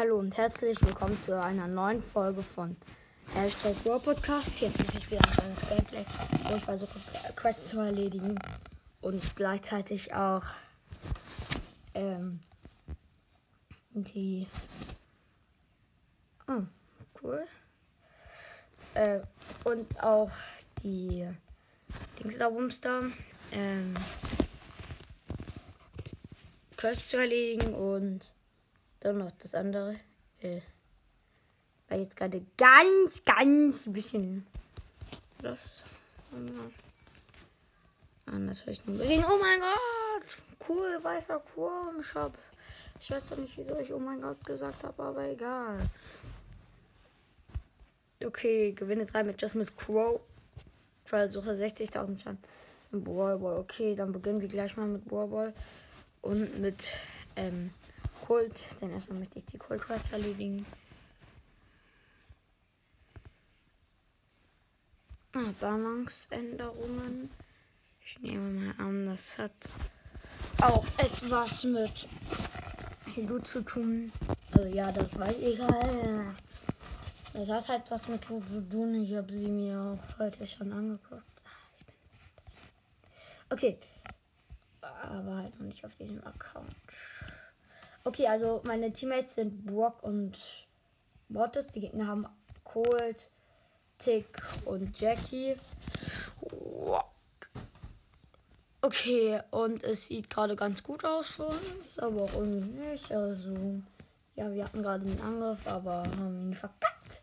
Hallo und herzlich willkommen zu einer neuen Folge von Hashtag War Podcast. Jetzt mache ich wieder ein kleines Gameplay, wo ich versuche, Quests zu erledigen und gleichzeitig auch ähm, die. Oh, cool. Äh, und auch die Dings da Wumster. Ähm, Quests zu erledigen und dann noch das andere. Äh, war jetzt gerade ganz, ganz bisschen. Das. Ah, natürlich nur gesehen. Oh mein Gott! Cool, weißer Quorum Shop. Ich weiß doch nicht, wieso ich oh mein Gott gesagt habe, aber egal. Okay, gewinne drei Matches mit Crow. Versuche 60.000 Schaden im Brawl Ball. Okay, dann beginnen wir gleich mal mit Brawl Ball und mit ähm, Kult. Denn erstmal möchte ich die Kult Quest erledigen. Ah, Balance-Änderungen. Ich nehme mal an, das hat auch etwas mit Hindu zu tun. Also ja, das ich halt. Das hat halt was mit Hindu zu tun. Ich habe sie mir auch heute schon angeguckt. Okay. Aber halt noch nicht auf diesem Account. Okay, also meine Teammates sind Brock und Mortis. Die Gegner haben Colt, Tick und Jackie. Okay, und es sieht gerade ganz gut aus für uns, aber auch irgendwie nicht. Also, ja, wir hatten gerade einen Angriff, aber haben ihn verkackt.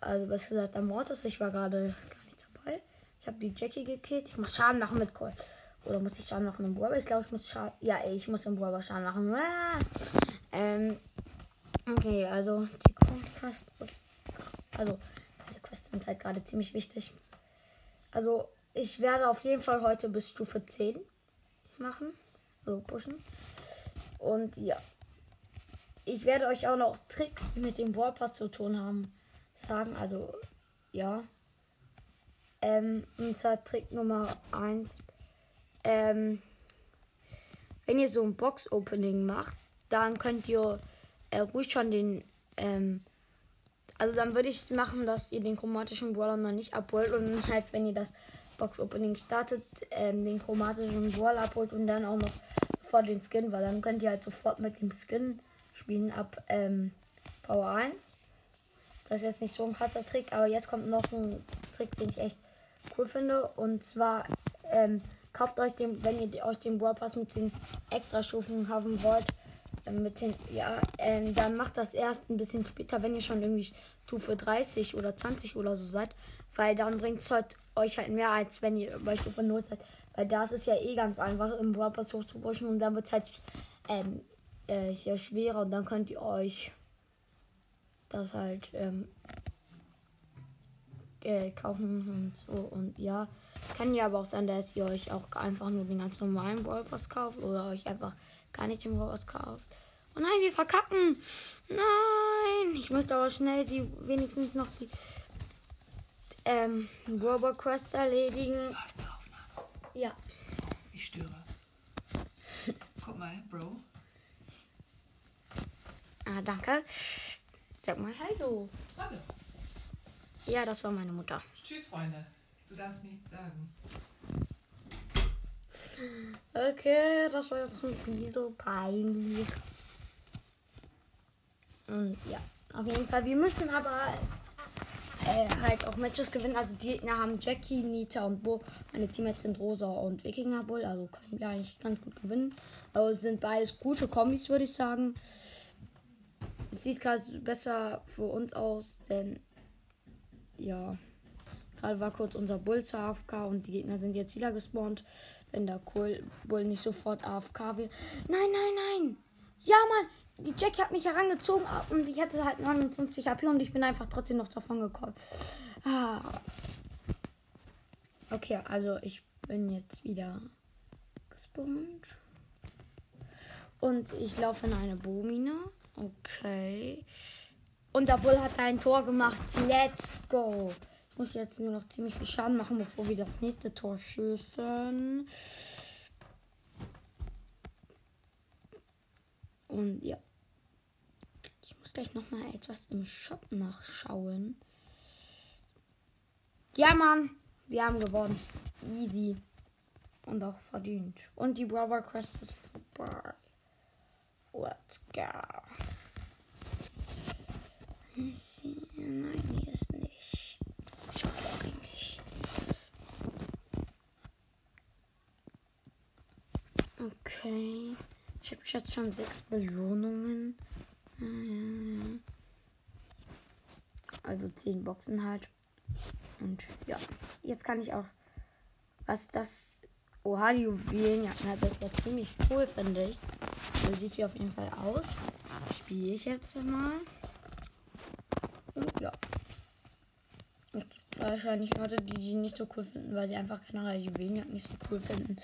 Also, besser gesagt, der Mortis, ich war gerade gar nicht dabei. Ich habe die Jackie gekillt. Ich muss Schaden machen mit Colt. Oder muss ich Schaden machen im Brawl? Ich glaube, ich muss Schaden. Ja, ich muss im Brawl Schaden machen. Ah! Ähm. Okay, also die Quest ist. Also, die Quests sind halt gerade ziemlich wichtig. Also, ich werde auf jeden Fall heute bis Stufe 10 machen. Also pushen. Und ja. Ich werde euch auch noch Tricks, die mit dem Brawl Pass zu tun haben, sagen. Also, ja. Ähm, und zwar Trick Nummer 1 ähm, wenn ihr so ein Box-Opening macht, dann könnt ihr äh, ruhig schon den, ähm, also dann würde ich machen, dass ihr den chromatischen Brawler noch nicht abholt und halt, wenn ihr das Box-Opening startet, ähm, den chromatischen Brawler abholt und dann auch noch sofort den Skin, weil dann könnt ihr halt sofort mit dem Skin spielen ab ähm, Power 1. Das ist jetzt nicht so ein krasser Trick, aber jetzt kommt noch ein Trick, den ich echt cool finde. Und zwar ähm, Kauft euch den, wenn ihr euch den Brawl Pass mit den Extra-Stufen kaufen wollt, äh, mit den, ja, ähm, dann macht das erst ein bisschen später, wenn ihr schon irgendwie Stufe 30 oder 20 oder so seid, weil dann bringt es halt euch halt mehr, als wenn ihr bei Stufe 0 seid. Weil das ist ja eh ganz einfach, im Brawl Pass hochzubushen und dann wird es halt ähm, äh, sehr schwerer und dann könnt ihr euch das halt ähm, äh, kaufen und so und ja. Kann ja aber auch sein, dass ihr euch auch einfach nur den ganz normalen Brawl Pass kauft oder euch einfach gar nicht den Brawl Pass kauft. Oh nein, wir verkacken. Nein, ich möchte aber schnell die wenigstens noch die ähm, Brawl Quest erledigen. Ja. Ich störe. Guck mal, Bro. Ah, danke. Sag mal Hallo. Hallo. Ja, das war meine Mutter. Tschüss, Freunde. Du darfst nichts sagen. Okay, das war jetzt ein bisschen peinlich. Und ja, auf jeden Fall. Wir müssen aber äh, halt auch Matches gewinnen. Also die Gegner haben Jackie, Nita und Bo. Meine Teammates sind Rosa und Wikinger Bull. Also können wir eigentlich ganz gut gewinnen. Aber es sind beides gute Kombis, würde ich sagen. Es sieht gerade besser für uns aus, denn ja, gerade war kurz unser Bull zur AFK und die Gegner sind jetzt wieder gespawnt. Wenn der Bull nicht sofort AFK will. Nein, nein, nein! Ja, Mann! Die Jackie hat mich herangezogen und ich hatte halt 59 HP und ich bin einfach trotzdem noch davon gekommen. Ah. Okay, also ich bin jetzt wieder gespawnt. Und ich laufe in eine Bohmine. Okay. Und der Bull hat ein Tor gemacht. Let's go. Ich muss jetzt nur noch ziemlich viel Schaden machen, bevor wir das nächste Tor schießen. Und ja. Ich muss gleich nochmal etwas im Shop nachschauen. Ja, Mann. Wir haben gewonnen. Easy. Und auch verdient. Und die Brother Quest ist vorbei. Let's go. Nein, hier ist nicht. Schade eigentlich. Okay. Ich habe jetzt schon sechs Belohnungen. Also zehn Boxen halt. Und ja, jetzt kann ich auch, was das, oha, die Juwelenjacken hat das ja ziemlich cool, finde ich. So sieht sie auf jeden Fall aus. Spiele ich jetzt mal. Und ja. Und wahrscheinlich Leute, die sie nicht so cool finden, weil sie einfach generell die Juwelenjacken nicht so cool finden.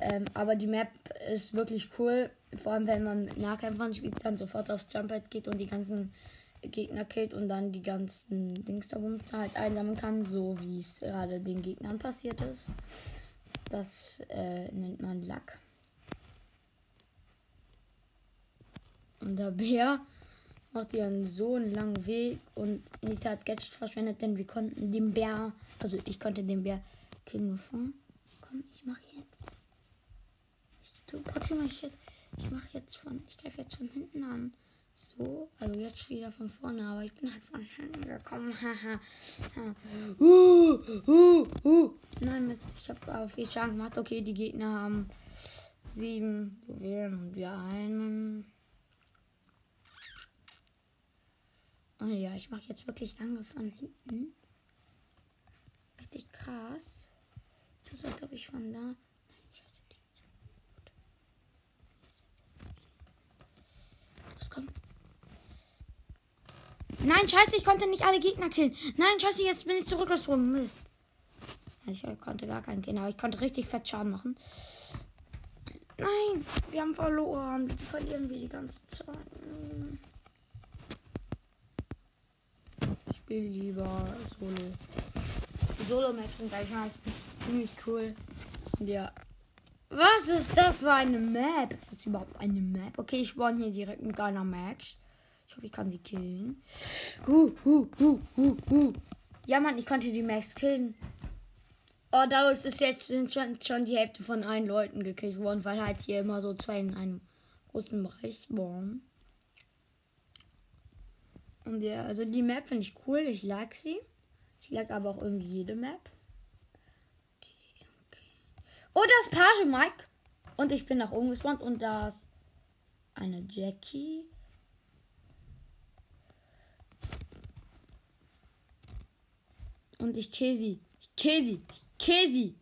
Ähm, aber die Map ist wirklich cool. Vor allem, wenn man mit Nahkämpfern spielt, dann sofort aufs Jumppad geht und die ganzen Gegner killt und dann die ganzen Dings da halt einsammeln kann, so wie es gerade den Gegnern passiert ist. Das äh, nennt man Lack. Und der Bär macht ihren so einen langen Weg und Nita hat Gadget verschwendet, denn wir konnten den Bär, also ich konnte den Bär killen bevor. Komm, ich mach jetzt. Ich, mach ich jetzt. Ich mach jetzt von. Ich greife jetzt von hinten an. So, also jetzt wieder von vorne, aber ich bin halt von hinten gekommen. Haha. uh, uh, uh. Nein, Mist, ich habe aber viel Schaden gemacht. Okay, die Gegner haben sieben Juwelen und wir einen. Und ja, ich mache jetzt wirklich von hinten. Richtig krass. Als ob ich von da. Nein, scheiße, die. Los, komm. Nein, scheiße, ich konnte nicht alle Gegner killen. Nein, scheiße, jetzt bin ich zurückgesprungen. Mist. Ich konnte gar keinen killen, aber ich konnte richtig fett Schaden machen. Nein, wir haben verloren. Bitte verlieren wir die ganze Zeit. Ich spiele lieber Solo. Solo-Maps sind eigentlich meistens ziemlich cool. Ja. Was ist das für eine Map? Ist das überhaupt eine Map? Okay, ich spawn hier direkt mit einer Max. Ich hoffe, ich kann sie killen. Huh, huh, huh, huh, huh. Ja, Mann, ich konnte die Max killen. Oh, dadurch ist jetzt sind schon, schon die Hälfte von allen Leuten gekillt worden, weil halt hier immer so zwei in einem großen Bereich spawnen. Und ja, also die Map finde ich cool. Ich like sie. Ich like aber auch irgendwie jede Map. Okay, okay. Oh, das Page Mike. Und ich bin nach oben gespawnt und da ist eine Jackie. Und ich kill sie. Ich kill sie. Ich kill sie.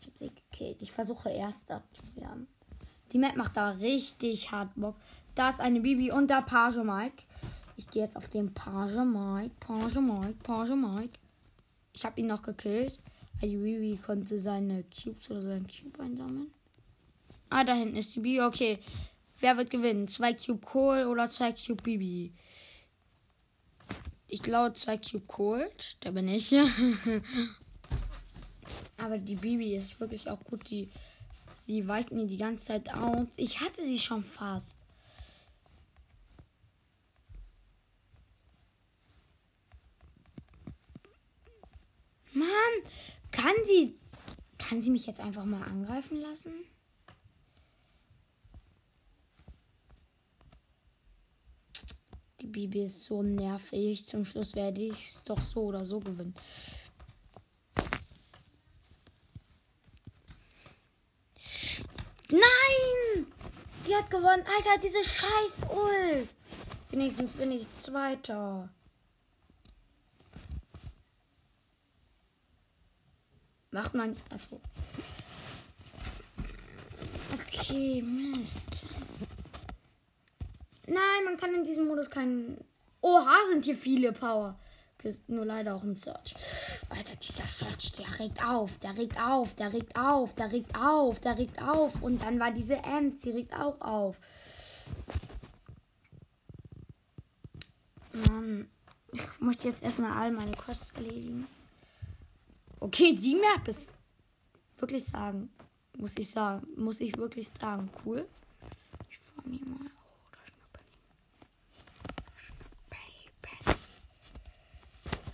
Ich hab sie gekillt. Ich versuche erster zu werden. Die Map macht da richtig hart Bock. Da ist eine Bibi und da Page Mike. Ich gehe jetzt auf den Page Mike. Page Mike. Page Mike. Ich habe ihn noch gekillt. Die Bibi konnte seine Cubes oder seinen Cube einsammeln. Ah, da hinten ist die Bibi. Okay. Wer wird gewinnen? Zwei Cube Kohl oder zwei Cube Bibi? Ich glaube zwei Cube Cold. Da bin ich. Aber die Bibi ist wirklich auch gut. Die, sie weicht mir die ganze Zeit aus. Ich hatte sie schon fast. Mann, kann sie. Kann sie mich jetzt einfach mal angreifen lassen? Die Bibi ist so nervig. Zum Schluss werde ich es doch so oder so gewinnen. Nein! Sie hat gewonnen. Alter, diese scheiß Ult. Wenigstens bin ich Zweiter. Macht man. Achso. Okay, Mist. Nein, man kann in diesem Modus keinen. Oha, sind hier viele Power. Nur leider auch ein Search. Alter, dieser Search, der regt auf, der regt auf, der regt auf, der regt auf, der regt auf. Und dann war diese Ems, die regt auch auf. Mann, ich möchte jetzt erstmal all meine Quests erledigen. Okay, die Map ist wirklich sagen, muss ich sagen, muss ich wirklich sagen, cool. Ich fahre mir mal. Oh, da ist Penny.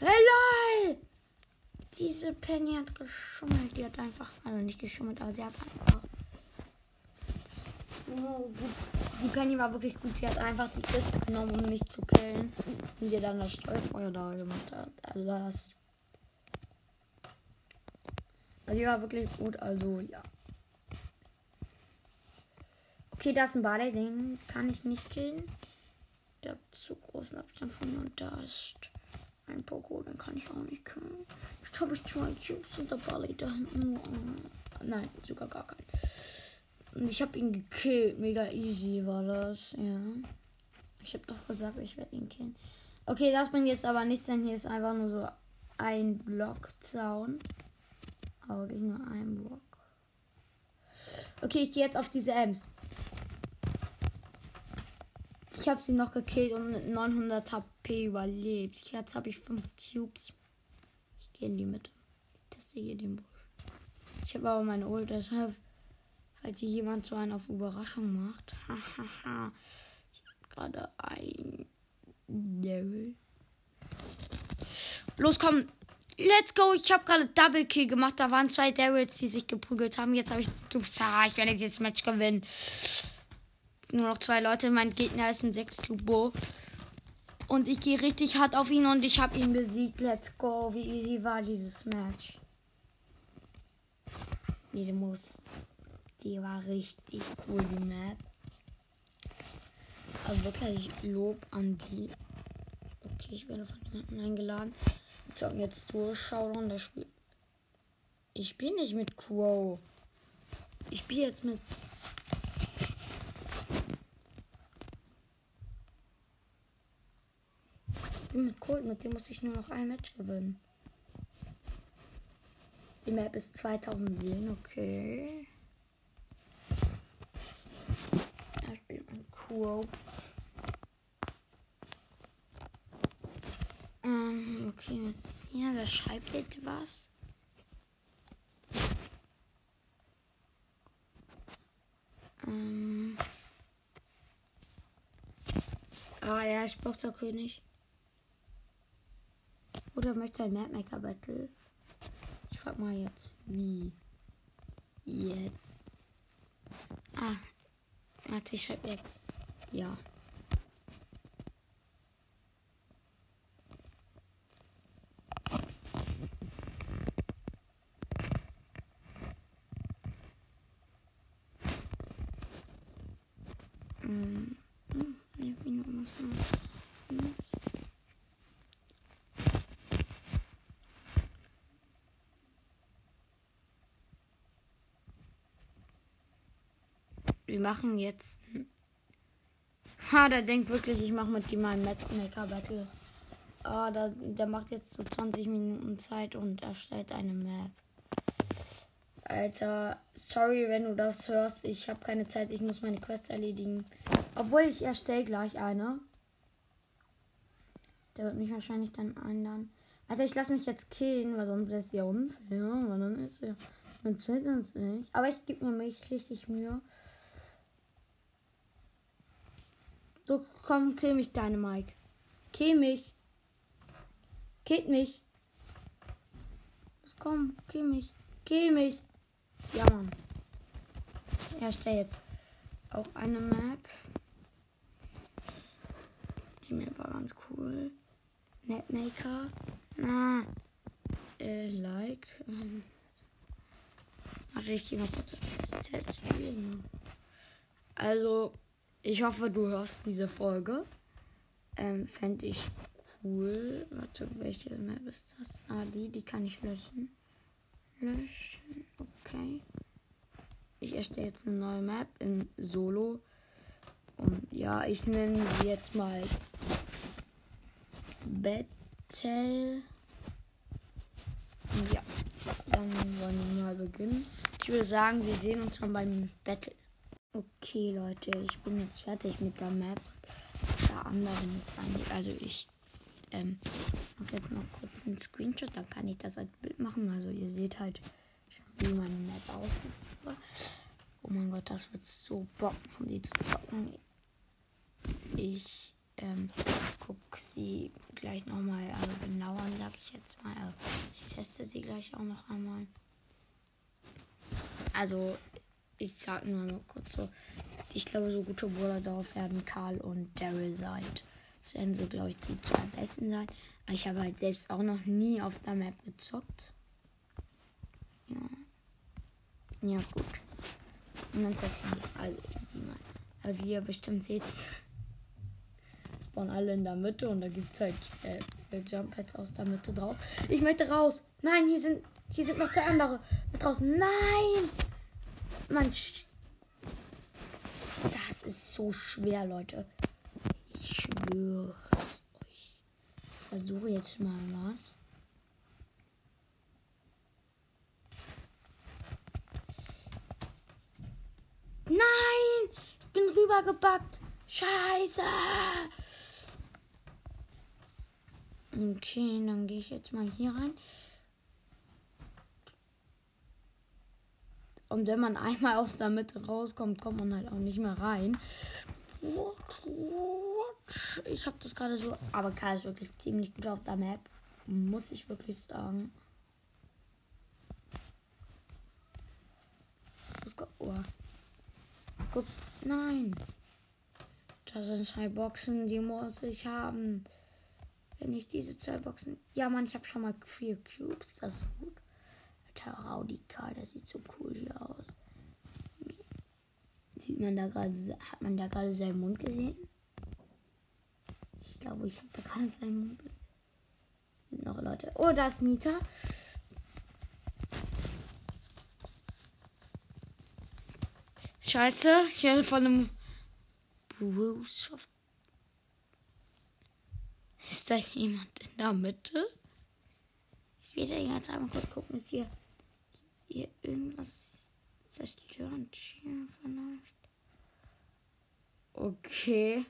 Hey, lol! Diese Penny hat geschummelt. Die hat einfach, also nicht geschummelt, aber sie hat einfach. Das ist so gut. die Penny war wirklich gut. Sie hat einfach die Kiste genommen, um mich zu killen. Und ihr dann das Streufeuer da gemacht hat. Also das ist die war wirklich gut, also ja. Okay, da ist ein Barley, den kann ich nicht killen. Der hat zu großen Abstand von mir und da ist ein Poco, den kann ich auch nicht killen. Jetzt habe ich zwei Cubes und der Barley da hinten. Nein, sogar gar keinen. Und ich habe ihn gekillt. Mega easy war das, ja. Ich habe doch gesagt, ich werde ihn killen. Okay, das bringt jetzt aber nichts, denn hier ist einfach nur so ein Blockzaun. Aber wirklich nur ein Block. Okay, ich gehe jetzt auf diese Ems. Ich habe sie noch gekillt und mit 900 HP überlebt. Jetzt habe ich 5 Cubes. Ich gehe in die Mitte. Ich teste hier den Busch. Ich habe aber meine Ult, deshalb, falls hier jemand so einen auf Überraschung macht. Hahaha. ich habe gerade ein Devil. Los, komm. Let's go. Ich habe gerade Double Kill gemacht. Da waren zwei Daryls, die sich geprügelt haben. Jetzt habe ich. Ich werde dieses Match gewinnen nur noch zwei Leute. Mein Gegner ist ein 6 Cubo. Und ich gehe richtig hart auf ihn und ich habe ihn besiegt. Let's go. Wie easy war dieses Match? Nee, muss. Die war richtig cool, die Map. Also wirklich Lob an die. Okay, ich werde von jemandem eingeladen. Zocken jetzt durch. Showdown, das Spiel. Ich spiele nicht mit Crow. Ich spiele jetzt mit bin mit Colt, mit dem muss ich nur noch ein Match gewinnen. Die Map ist 2000 Seelen, okay. Ja, spielt mit Crow. Ähm, okay, jetzt hier, wer schreibt etwas? Ähm. Ah ja, ich brauche König. Oder möchte ein Mapmaker Battle? Ich frag mal jetzt, wie? Jetzt. Ah, warte, ich schreibe jetzt. Ja. Mm. Wir machen jetzt. Ha, der denkt wirklich, ich mache mit ihm mal ein Matchmaker Battle. Ah, der, der macht jetzt so 20 Minuten Zeit und erstellt eine Map. Alter, sorry, wenn du das hörst. Ich habe keine Zeit, ich muss meine Quest erledigen. Obwohl ich erstelle gleich eine. Der wird mich wahrscheinlich dann einladen. Alter, ich lasse mich jetzt killen, weil sonst wäre es ja unfair. Weil dann ist ja. Man zählt uns nicht. Aber ich gebe mir mich richtig Mühe. So, komm, kill mich, deine Mike. Kill mich. Kill mich. Los, komm, kill mich. Kill mich. Ja, Mann. Ich erstelle jetzt auch eine Map. Die Map war ganz cool. Mapmaker. Na. Äh, like. Ähm. Warte, ich gehe mal kurz Test spielen. Also, ich hoffe, du hörst diese Folge. Ähm, Fände ich cool. Warte, welche Map ist das? Ah, die, die kann ich löschen. Löschen, okay. Ich erstelle jetzt eine neue Map in Solo. Und ja, ich nenne sie jetzt mal Battle. Ja, dann wollen wir mal beginnen. Ich würde sagen, wir sehen uns dann beim Battle. Okay, Leute, ich bin jetzt fertig mit der Map. Der andere ist eigentlich. Also ich ähm, mache jetzt noch kurz einen Screenshot, dann kann ich das als Bild machen. Also ihr seht halt wie meine Map aussieht. Oh mein Gott, das wird so Bock, um die zu zocken. Ich ähm, gucke sie gleich nochmal also genauer an sag ich jetzt mal. Ich teste sie gleich auch noch einmal. Also, ich sag nur noch kurz so. Ich glaube, so gute Brawler darauf werden Karl und Daryl sein. Das werden so, glaube ich, die zwei besten sein. Aber ich habe halt selbst auch noch nie auf der Map gezockt. Ja. Ja, gut. Und dann das Handy. Also, sieh mal. Also, wie ihr bestimmt seht, spawnen alle in der Mitte und da gibt es halt äh, Jump Pads aus der Mitte drauf. Ich möchte raus. Nein, hier sind, hier sind noch zwei andere mit draußen. Nein! Man. Das ist so schwer, Leute. Ich schwöre euch. Ich versuche jetzt mal was. Nein! Ich bin rübergebackt. Scheiße! Okay, dann gehe ich jetzt mal hier rein. Und wenn man einmal aus der Mitte rauskommt, kommt man halt auch nicht mehr rein. Ich habe das gerade so. Aber Karl ist wirklich ziemlich gut auf der Map. Muss ich wirklich sagen. Oh. Guck, nein. Da sind zwei Boxen, die muss ich haben. Wenn ich diese zwei Boxen. Ja, Mann, ich habe schon mal vier Cubes. Das ist gut. Alter, Radikal, das sieht so cool hier aus. Sieht man da gerade. Hat man da gerade seinen Mund gesehen? Ich glaube, ich habe da gerade seinen Mund gesehen. Sind noch Leute. Oh, da ist Nita. Scheiße, ich werde von einem Bruce. Ist da jemand in der Mitte? Ich werde jetzt einmal kurz gucken, ist hier, hier irgendwas zerstörend hier vielleicht? Okay.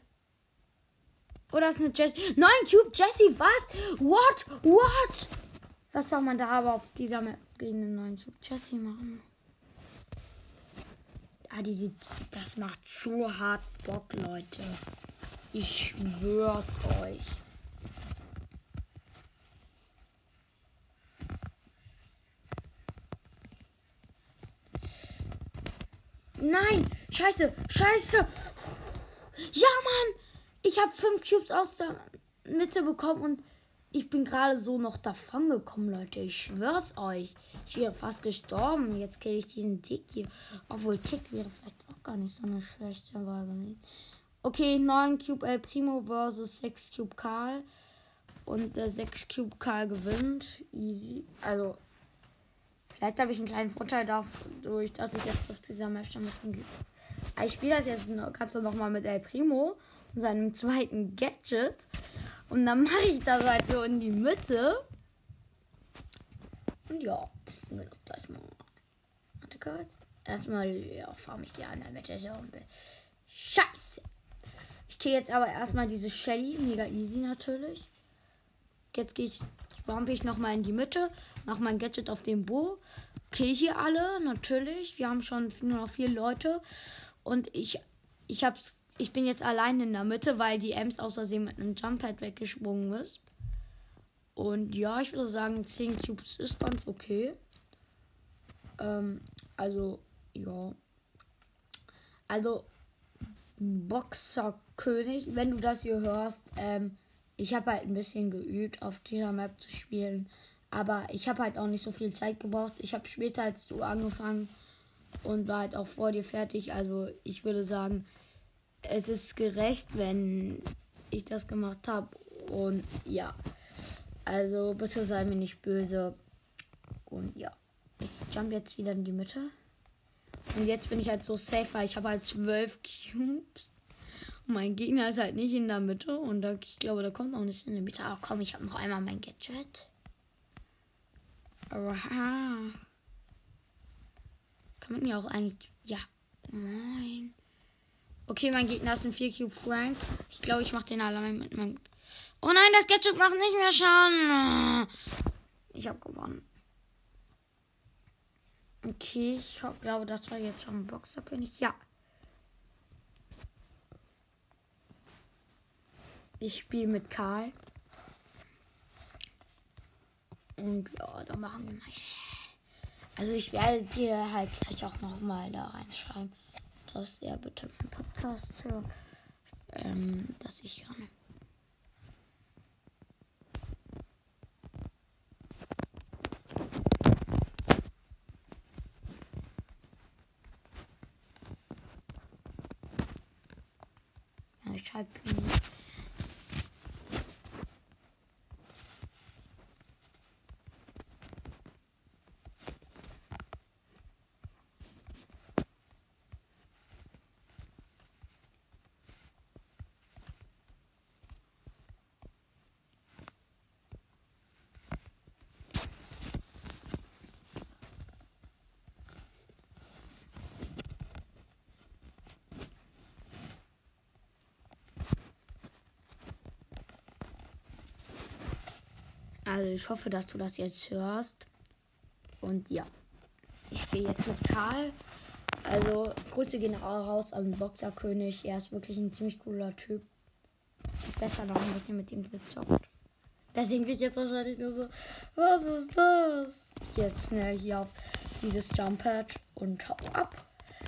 Oh, das ist eine Jessie. Nein, Cube Jessie, was? What? What? Was soll man da aber auf dieser Map gegen den neuen Cube Jessie machen? Ah, die sieht, das macht so hart Bock, Leute. Ich schwör's euch. Nein! Scheiße! Scheiße! Ja, Mann! Ich habe fünf Cubes aus der Mitte bekommen und ich bin gerade so noch davon gekommen, Leute. Ich schwör's euch. Ich wäre fast gestorben. Jetzt kenne ich diesen Tick hier. Obwohl Tick wäre vielleicht auch gar nicht so eine schlechte Wahl gewesen. Okay, 9 Cube El Primo versus 6 Cube Karl. Und der 6 Cube Karl gewinnt. Easy. Also, Vielleicht habe ich einen kleinen Vorteil dadurch, dass ich jetzt auf dieser Match schon mit Ich spiele das jetzt kannst du noch mal mit El Primo und seinem zweiten Gadget. Und dann mache ich das halt so in die Mitte. Und ja, das ist mir doch gleich mal. Warte kurz. Erstmal ja, farm ich die an der Mitte so. Scheiße. Ich gehe jetzt aber erstmal diese Shelly. Mega easy natürlich. Jetzt gehe ich Spampe ich nochmal in die Mitte, mache mein Gadget auf den Bo, kill hier alle, natürlich. Wir haben schon nur noch vier Leute. Und ich, ich, hab's, ich bin jetzt allein in der Mitte, weil die Ems außersehen mit einem Jumppad weggesprungen ist. Und ja, ich würde sagen, 10 Cubes ist ganz okay. Ähm, also, ja. Also, Boxerkönig, wenn du das hier hörst, ähm, ich habe halt ein bisschen geübt, auf dieser Map zu spielen. Aber ich habe halt auch nicht so viel Zeit gebraucht. Ich habe später als du angefangen und war halt auch vor dir fertig. Also ich würde sagen, es ist gerecht, wenn ich das gemacht habe. Und ja. Also bitte sei mir nicht böse. Und ja. Ich jump jetzt wieder in die Mitte. Und jetzt bin ich halt so safe, weil ich habe halt zwölf Cubes. Mein Gegner ist halt nicht in der Mitte und da, ich glaube, der kommt auch nicht in der Mitte. Aber komm, ich habe noch einmal mein Gadget. Aha. Kann man ja auch eigentlich. Ja. Nein. Okay, mein Gegner ist ein 4 Cube Frank. Ich glaube, ich mache den allein mit meinem. Oh nein, das Gadget macht nicht mehr Schaden. Ich habe gewonnen. Okay, ich glaube, das war jetzt schon ein Boxerkönig. Ja. Ich spiele mit Karl. Und ja, da machen wir mal. Also ich werde dir halt gleich auch noch mal da reinschreiben, dass er bitte meinen Podcast hört. Ähm, dass ich kann. Ja, ich schreibe ihm nicht. Also ich hoffe, dass du das jetzt hörst. Und ja, ich spiele jetzt mit Karl. Also Grüße gehen raus an den Boxerkönig. Er ist wirklich ein ziemlich cooler Typ. Besser noch ein bisschen mit ihm gezockt. Der denkt sich jetzt wahrscheinlich nur so, was ist das? Jetzt schnell hier auf dieses Jump Pad und hau ab.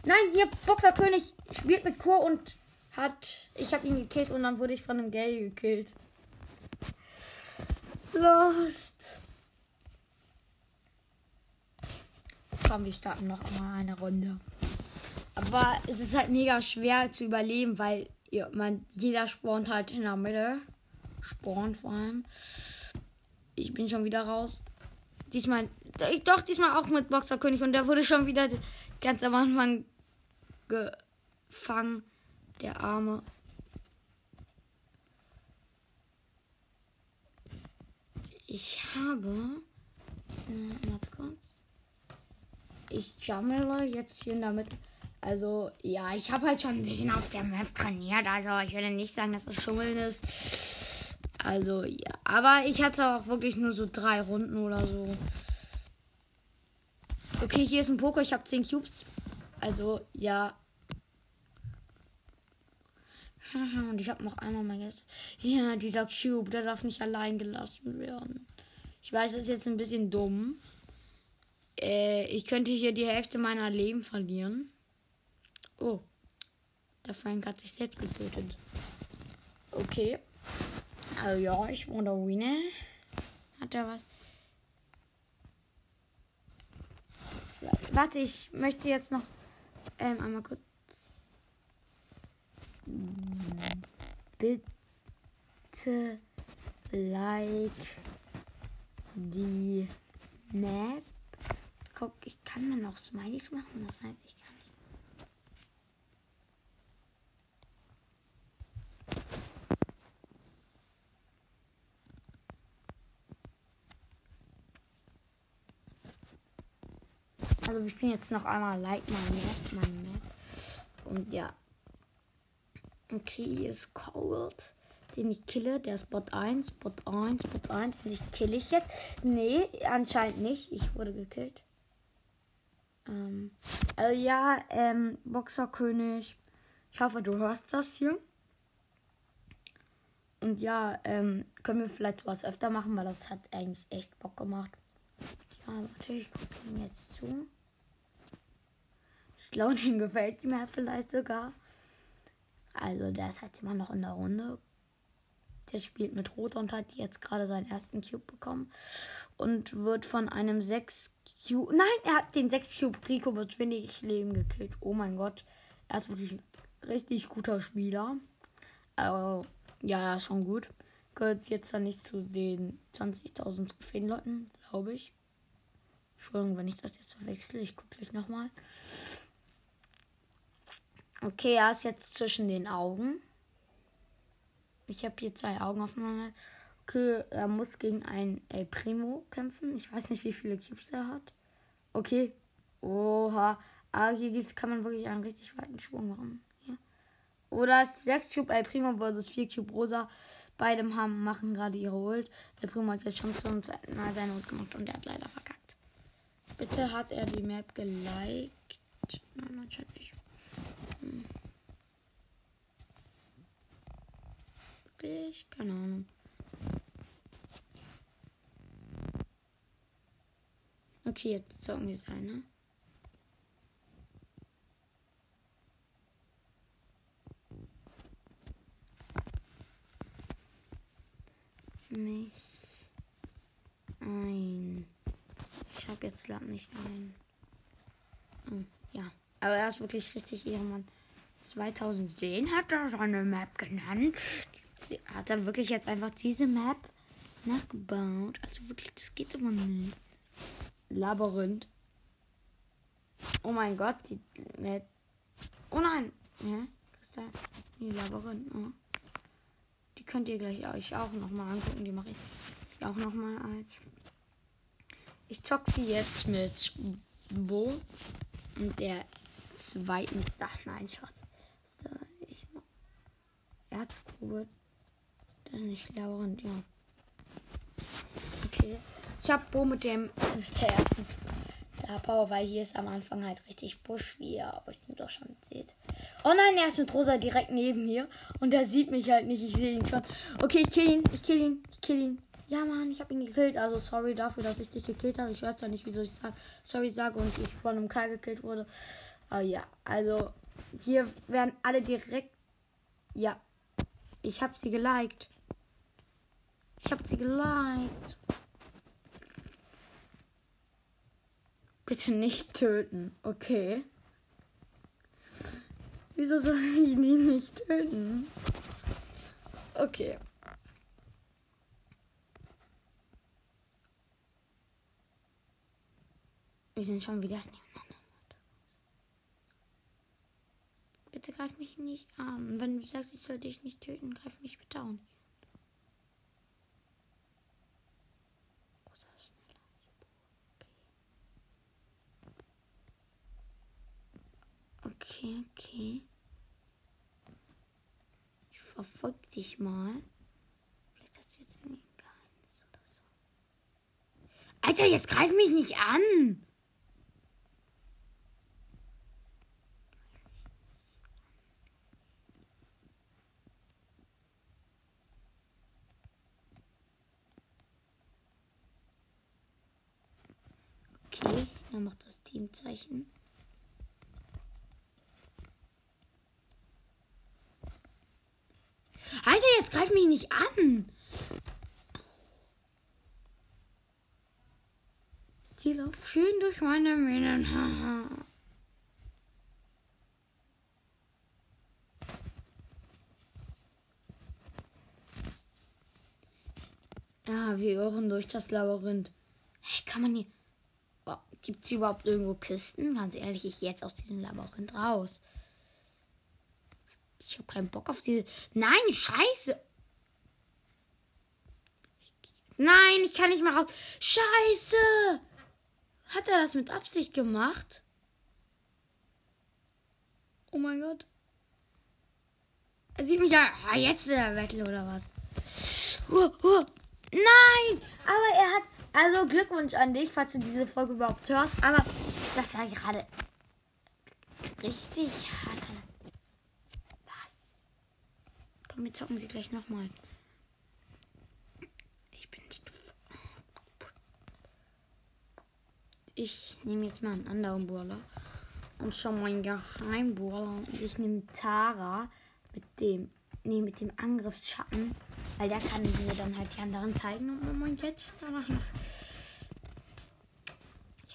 Nein, hier Boxerkönig spielt mit Kur und hat, ich habe ihn gekillt und dann wurde ich von einem Gay gekillt. Lost. Komm, wir starten noch mal eine Runde. Aber es ist halt mega schwer zu überleben, weil ja, man, jeder spawnt halt in der Mitte. Spawnt vor allem. Ich bin schon wieder raus. Diesmal, doch, diesmal auch mit Boxerkönig und der wurde schon wieder ganz am Anfang gefangen. Der Arme. Ich habe. Warte kurz. Ich jammere jetzt hier Mitte. Also, ja, ich habe halt schon ein bisschen auf der Map trainiert. Also, ich würde nicht sagen, dass es Schummeln ist. Also, ja. Aber ich hatte auch wirklich nur so drei Runden oder so. Okay, hier ist ein Poker. Ich habe 10 Cubes. Also, ja. Und ich habe noch einmal mein Geld. Ja, dieser Cube, der darf nicht allein gelassen werden. Ich weiß, das ist jetzt ein bisschen dumm. Äh, ich könnte hier die Hälfte meiner Leben verlieren. Oh. Der Frank hat sich selbst getötet. Okay. Also ja, ich wurde Winner. Hat er was? Warte, ich möchte jetzt noch ähm, einmal kurz bitte like die Map. Guck, ich kann mir noch Smileys machen, das weiß ich gar nicht. Also wir spielen jetzt noch einmal Like My Map, My Map. Und ja. Okay, ist Cold, den ich kille. Der ist Bot 1, Bot 1, Bot 1. Und ich kill ich jetzt. Nee, anscheinend nicht. Ich wurde gekillt. Ähm, also ja, ähm, Boxerkönig. Ich hoffe, du hörst das hier. Und ja, ähm, können wir vielleicht was öfter machen, weil das hat eigentlich echt Bock gemacht. Ja, natürlich gucke ich ihm jetzt zu. Ich glaube, dem gefällt mir vielleicht sogar. Also der ist halt immer noch in der Runde. Der spielt mit Rot und hat jetzt gerade seinen ersten Cube bekommen. Und wird von einem 6 Cube. Nein, er hat den 6 Cube Rico mit wenig Leben gekillt. Oh mein Gott. Er ist wirklich ein richtig guter Spieler. Also, ja, schon gut. Gehört jetzt dann nicht zu den 20.000 Trophäen-Leuten, glaube ich. Entschuldigung, wenn ich das jetzt verwechsel. Ich gucke gleich nochmal. Okay, er ist jetzt zwischen den Augen. Ich habe hier zwei Augen aufeinander. Okay, er muss gegen einen El Primo kämpfen. Ich weiß nicht, wie viele Cubes er hat. Okay. Oha. Ah, hier gibt's, kann man wirklich einen richtig weiten Schwung machen. Hier. Oder ist 6 Cube El Primo versus 4 Cube Rosa. Beide haben, machen gerade ihre Ult. El Primo hat jetzt schon zum zweiten Mal seine Ult gemacht und er hat leider verkackt. Bitte hat er die Map geliked. Nein, natürlich. Hm. Wirklich? Keine Ahnung. Okay, jetzt zocken wir es ein, ne? Mich ein. Ich hab jetzt lad nicht ein. Er ist wirklich richtig Ehrenmann. 2010 hat er seine Map genannt. Hat er wirklich jetzt einfach diese Map nachgebaut? Also wirklich, das geht immer nicht. Labyrinth. Oh mein Gott, die Map. Oh nein. Ja, Christa. Die Labyrinth. Oh. Die könnt ihr gleich euch auch nochmal angucken. Die mache ich auch nochmal als. Ich zock sie jetzt mit Bo und der zweiten Star. Nein, Schatz. Ich Erzgrube. Das ist nicht Labyrinth, ja. Okay. Ich hab Bo mit dem der ersten Power, weil hier ist am Anfang halt richtig Busch, wie ihr aber ich doch schon seht. Oh nein, er ist mit Rosa direkt neben mir und er sieht mich halt nicht. Ich sehe ihn schon. Okay, ich kill ihn, ich kill ihn, ich kill ihn. Ja, Mann, ich habe ihn gekillt. Also sorry dafür, dass ich dich gekillt habe. Ich weiß ja nicht, wieso ich sag, sorry sage und ich von einem Karl gekillt wurde. Aber ja, also hier werden alle direkt. Ja, ich habe sie geliked. Ich habe sie geliked. Bitte nicht töten, okay? Wieso soll ich die nicht töten? Okay. Wir sind schon wieder Bitte greif mich nicht an. Wenn du sagst, ich soll dich nicht töten, greif mich bitte auch. Okay, okay. Ich verfolge dich mal. Vielleicht hast du jetzt irgendwie ein Geheimnis oder so. Alter, jetzt greif mich nicht an! Okay, er macht das Teamzeichen. Alter, jetzt greif mich nicht an. Sie läuft schön durch meine Mähnen. Ja, wir irren durch das Labyrinth. Hey, kann man hier. Gibt es überhaupt irgendwo Kisten? Ganz ehrlich, ich jetzt aus diesem Labyrinth raus. Ich habe keinen Bock auf diese. Nein, scheiße. Nein, ich kann nicht mal raus. Scheiße! Hat er das mit Absicht gemacht? Oh mein Gott. Er sieht mich ja. Ah, jetzt ist er Battle oder was? Uh, uh. Nein! Aber er hat. Also Glückwunsch an dich, falls du diese Folge überhaupt hörst. Aber das war gerade richtig hart. Komm, wir zocken sie gleich nochmal. Ich bin Stufe. Ich nehme jetzt mal einen anderen Brawler. Und schon meinen Geheimbrawler. Und ich nehme Tara mit dem. Nee, mit dem Angriffsschatten. Weil der kann mir dann halt die anderen zeigen. Und mein jetzt danach noch.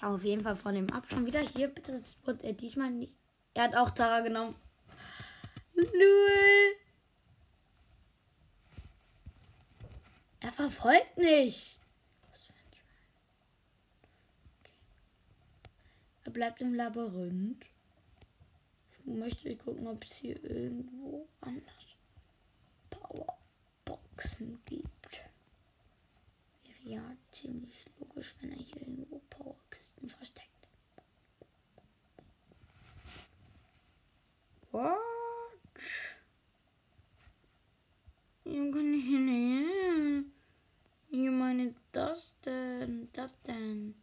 Auf jeden Fall von dem ab. Schon wieder hier. Bitte wird er diesmal nicht. Er hat auch Tara genommen. Lul. Er verfolgt mich. Er bleibt im Labyrinth. Ich möchte gucken, ob es hier irgendwo anders Powerboxen gibt. Ja ziemlich logisch, wenn er hier irgendwo Powerkisten versteckt. What? Ich nicht. Wie ist das denn? Das denn?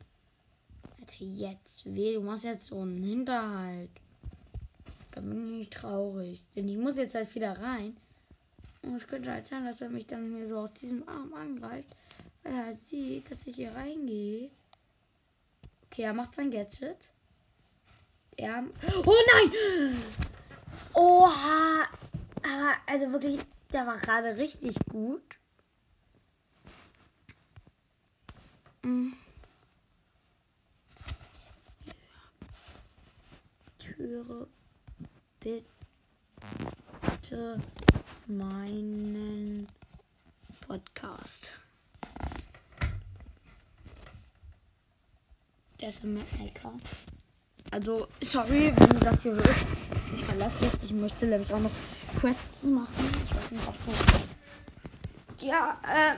Alter, jetzt weh, du machst jetzt so einen Hinterhalt. Da bin ich traurig. Denn ich muss jetzt halt wieder rein. Und es könnte halt sein, dass er mich dann hier so aus diesem Arm angreift. Weil er halt sieht, dass ich hier reingehe. Okay, er macht sein Gadget. Er. Oh nein! Oha! Aber also wirklich, der war gerade richtig gut. Mm. Türe bitte meinen Podcast. Der ist ein Maker. Also, sorry, wenn du das hier hörst. Ich verlasse dich. Ich möchte nämlich auch noch Quests machen. Ich weiß nicht, ob du. Ja, äh.